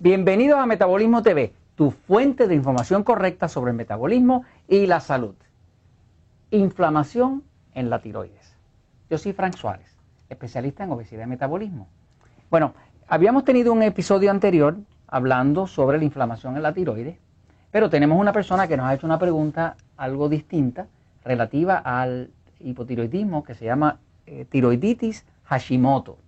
Bienvenidos a Metabolismo TV, tu fuente de información correcta sobre el metabolismo y la salud. Inflamación en la tiroides. Yo soy Frank Suárez, especialista en obesidad y metabolismo. Bueno, habíamos tenido un episodio anterior hablando sobre la inflamación en la tiroides, pero tenemos una persona que nos ha hecho una pregunta algo distinta relativa al hipotiroidismo que se llama eh, tiroiditis Hashimoto,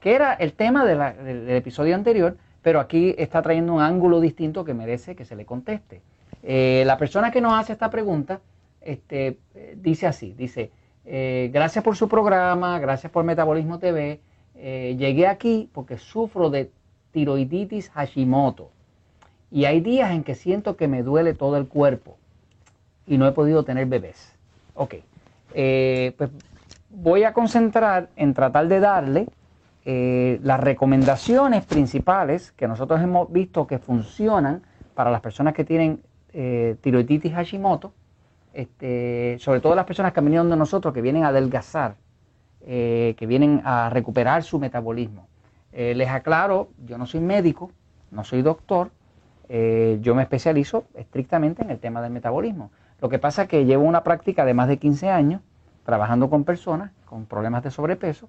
que era el tema del episodio anterior, pero aquí está trayendo un ángulo distinto que merece que se le conteste. Eh, la persona que nos hace esta pregunta este, eh, dice así, dice, eh, gracias por su programa, gracias por Metabolismo TV, llegué aquí porque sufro de tiroiditis Hashimoto y hay días en que siento que me duele todo el cuerpo y no he podido tener bebés. Ok, pues voy a concentrar en tratar de darle eh, las recomendaciones principales que nosotros hemos visto que funcionan para las personas que tienen eh, tiroiditis Hashimoto, este, sobre todo las personas que han venido de nosotros, que vienen a adelgazar, eh, que vienen a recuperar su metabolismo. les aclaro, yo no soy médico, no soy doctor, yo me especializo estrictamente en el tema del metabolismo. Lo que pasa es que llevo una práctica de más de 15 años trabajando con personas con problemas de sobrepeso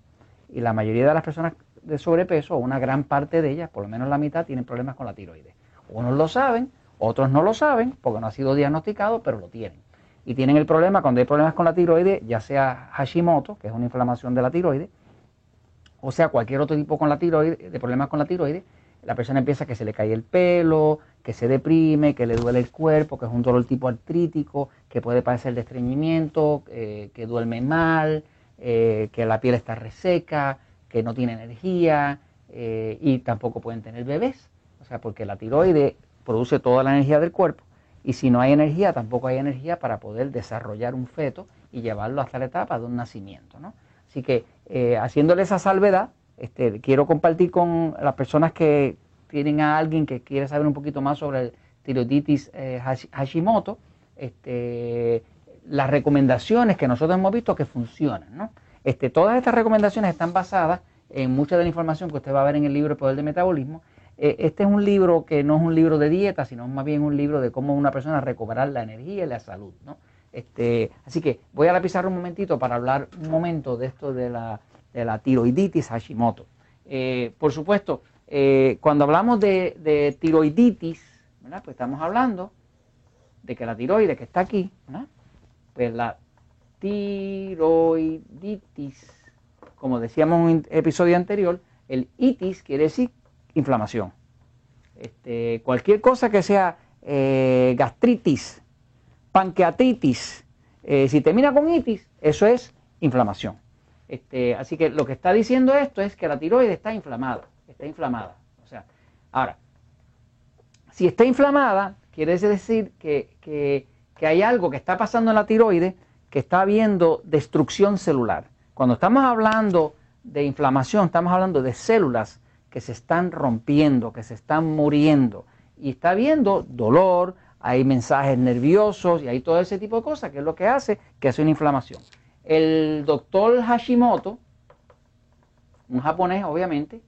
y la mayoría de las personas de sobrepeso, una gran parte de ellas, por lo menos la mitad, tienen problemas con la tiroides. Unos lo saben, otros no lo saben porque no ha sido diagnosticado, pero lo tienen. Y tienen el problema cuando hay problemas con la tiroides, ya sea Hashimoto, que es una inflamación de la tiroides, o sea cualquier otro tipo con la tiroides, de problemas con la tiroides, la persona empieza que se le cae el pelo, que se deprime, que le duele el cuerpo, que es un dolor tipo artrítico, que puede padecer de estreñimiento, eh, que duerme mal, eh, que la piel está reseca, que no tiene energía eh, y tampoco pueden tener bebés. O sea, porque la tiroide produce toda la energía del cuerpo y si no hay energía, tampoco hay energía para poder desarrollar un feto y llevarlo hasta la etapa de un nacimiento. ¿no? Así que eh, haciéndole esa salvedad, este, quiero compartir con las personas que tienen a alguien que quiere saber un poquito más sobre el tiroiditis Hashimoto, este, las recomendaciones que nosotros hemos visto que funcionan. ¿no? Este, todas estas recomendaciones están basadas en mucha de la información que usted va a ver en el libro El Poder del Metabolismo. Eh, este es un libro que no es un libro de dieta, sino más bien un libro de cómo una persona recuperar la energía y la salud. ¿no? Este, así que voy a la pizarra un momentito para hablar un momento de esto de la, de la tiroiditis Hashimoto. Eh, por supuesto, eh, cuando hablamos de, de tiroiditis, ¿verdad? pues estamos hablando de que la tiroides que está aquí, ¿verdad? Pues la tiroiditis, como decíamos en un episodio anterior, el itis quiere decir inflamación. Este, cualquier cosa que sea eh, gastritis, pancreatitis, eh, si termina con itis, eso es inflamación. Este, así que lo que está diciendo esto es que la tiroides está inflamada, está inflamada. O sea, ahora, si está inflamada, quiere decir que que hay algo que está pasando en la tiroides que está habiendo destrucción celular. Cuando estamos hablando de inflamación, estamos hablando de células que se están rompiendo, que se están muriendo. Y está habiendo dolor, hay mensajes nerviosos y hay todo ese tipo de cosas, que es lo que hace que hace una inflamación. El doctor Hashimoto, un japonés obviamente,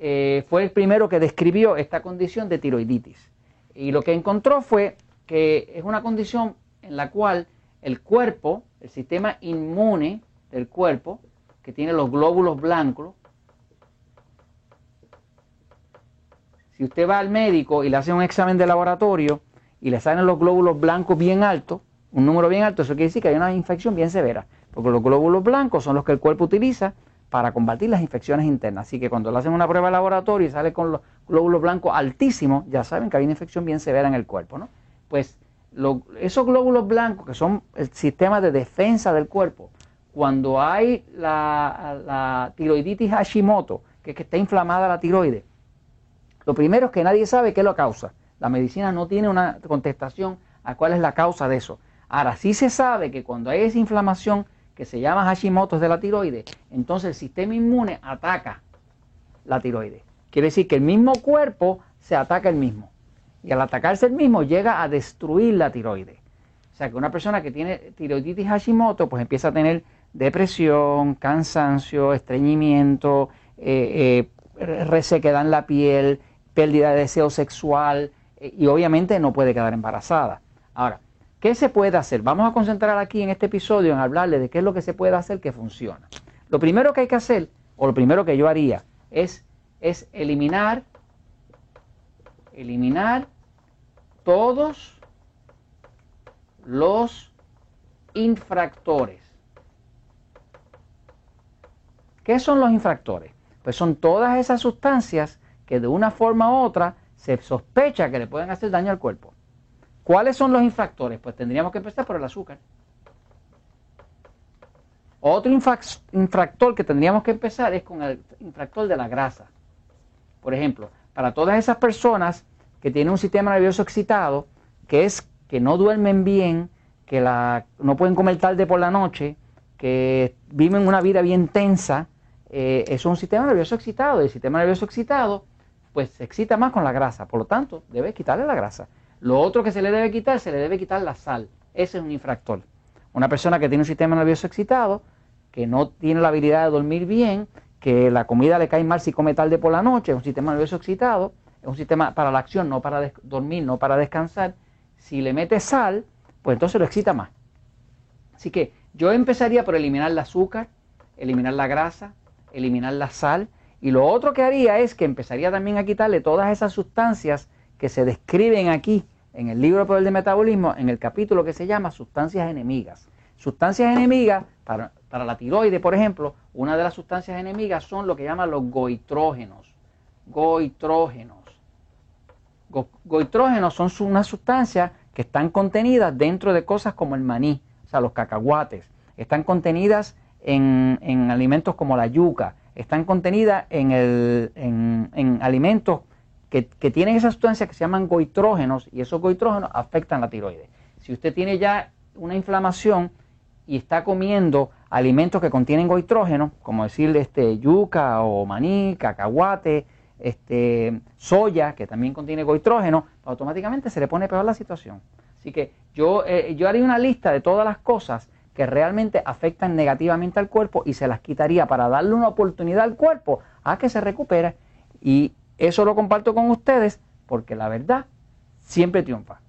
eh, fue el primero que describió esta condición de tiroiditis. Y lo que encontró fue que es una condición en la cual el cuerpo, el sistema inmune del cuerpo, que tiene los glóbulos blancos, si usted va al médico y le hace un examen de laboratorio y le salen los glóbulos blancos bien altos, un número bien alto, eso quiere decir que hay una infección bien severa, porque los glóbulos blancos son los que el cuerpo utiliza para combatir las infecciones internas. Así que cuando le hacen una prueba de laboratorio y sale con los glóbulos blancos altísimos, ya saben que hay una infección bien severa en el cuerpo, ¿no? Pues esos glóbulos blancos, que son el sistema de defensa del cuerpo, cuando hay la, tiroiditis Hashimoto, que es que está inflamada la tiroides, lo primero es que nadie sabe qué lo causa. La medicina no tiene una contestación a cuál es la causa de eso. Ahora sí se sabe que cuando hay esa inflamación que se llama Hashimoto de la tiroides, entonces el sistema inmune ataca la tiroides. Quiere decir que el mismo cuerpo se ataca el mismo. Y al atacarse el mismo llega a destruir la tiroides. O sea que una persona que tiene tiroiditis Hashimoto pues empieza a tener depresión, cansancio, estreñimiento, eh, resequedad en la piel, pérdida de deseo sexual eh, y obviamente no puede quedar embarazada. Ahora, ¿qué se puede hacer? Vamos a concentrar aquí en este episodio en hablarle de qué es lo que se puede hacer que funciona. Lo primero que hay que hacer, o lo primero que yo haría, es, es eliminar, eliminar todos los infractores. ¿Qué son los infractores? Pues son todas esas sustancias que de una forma u otra se sospecha que le pueden hacer daño al cuerpo. ¿Cuáles son los infractores? Pues tendríamos que empezar por el azúcar. Otro infractor que tendríamos que empezar es con el infractor de la grasa. Por ejemplo, para todas esas personas que tienen un sistema nervioso excitado, que es que no duermen bien, que no pueden comer tarde por la noche, que viven una vida bien tensa, eh, es un sistema nervioso excitado. El sistema nervioso excitado, pues se excita más con la grasa. Por lo tanto, debe quitarle la grasa. Lo otro que se le debe quitar, se le debe quitar la sal. Ese es un infractor. Una persona que tiene un sistema nervioso excitado, que no tiene la habilidad de dormir bien, que la comida le cae mal si come tarde por la noche, es un sistema nervioso excitado, es un sistema para la acción, no para dormir, no para descansar. Si le mete sal, pues entonces lo excita más. Así que yo empezaría por eliminar el azúcar, eliminar la grasa, eliminar la sal. Y lo otro que haría es que empezaría también a quitarle todas esas sustancias que se describen aquí en el libro Poder de Metabolismo, en el capítulo que se llama Sustancias Enemigas. Sustancias enemigas, para, para la tiroide, por ejemplo, una de las sustancias enemigas son lo que llaman los goitrógenos. Goitrógenos. goitrógenos son unas sustancias que están contenidas dentro de cosas como el maní, o sea, los cacahuates. Están contenidas en, alimentos como la yuca, están contenidas en, alimentos que, tienen esas sustancias que se llaman goitrógenos y esos goitrógenos afectan la tiroides. Si usted tiene ya una inflamación y está comiendo alimentos que contienen goitrógenos, como decir este, yuca o maní, cacahuate, este, soya, que también contiene goitrógeno, automáticamente se le pone peor la situación. Así que yo, eh, yo haría una lista de todas las cosas que realmente afectan negativamente al cuerpo y se las quitaría para darle una oportunidad al cuerpo a que se recupere. Y eso lo comparto con ustedes porque la verdad siempre triunfa.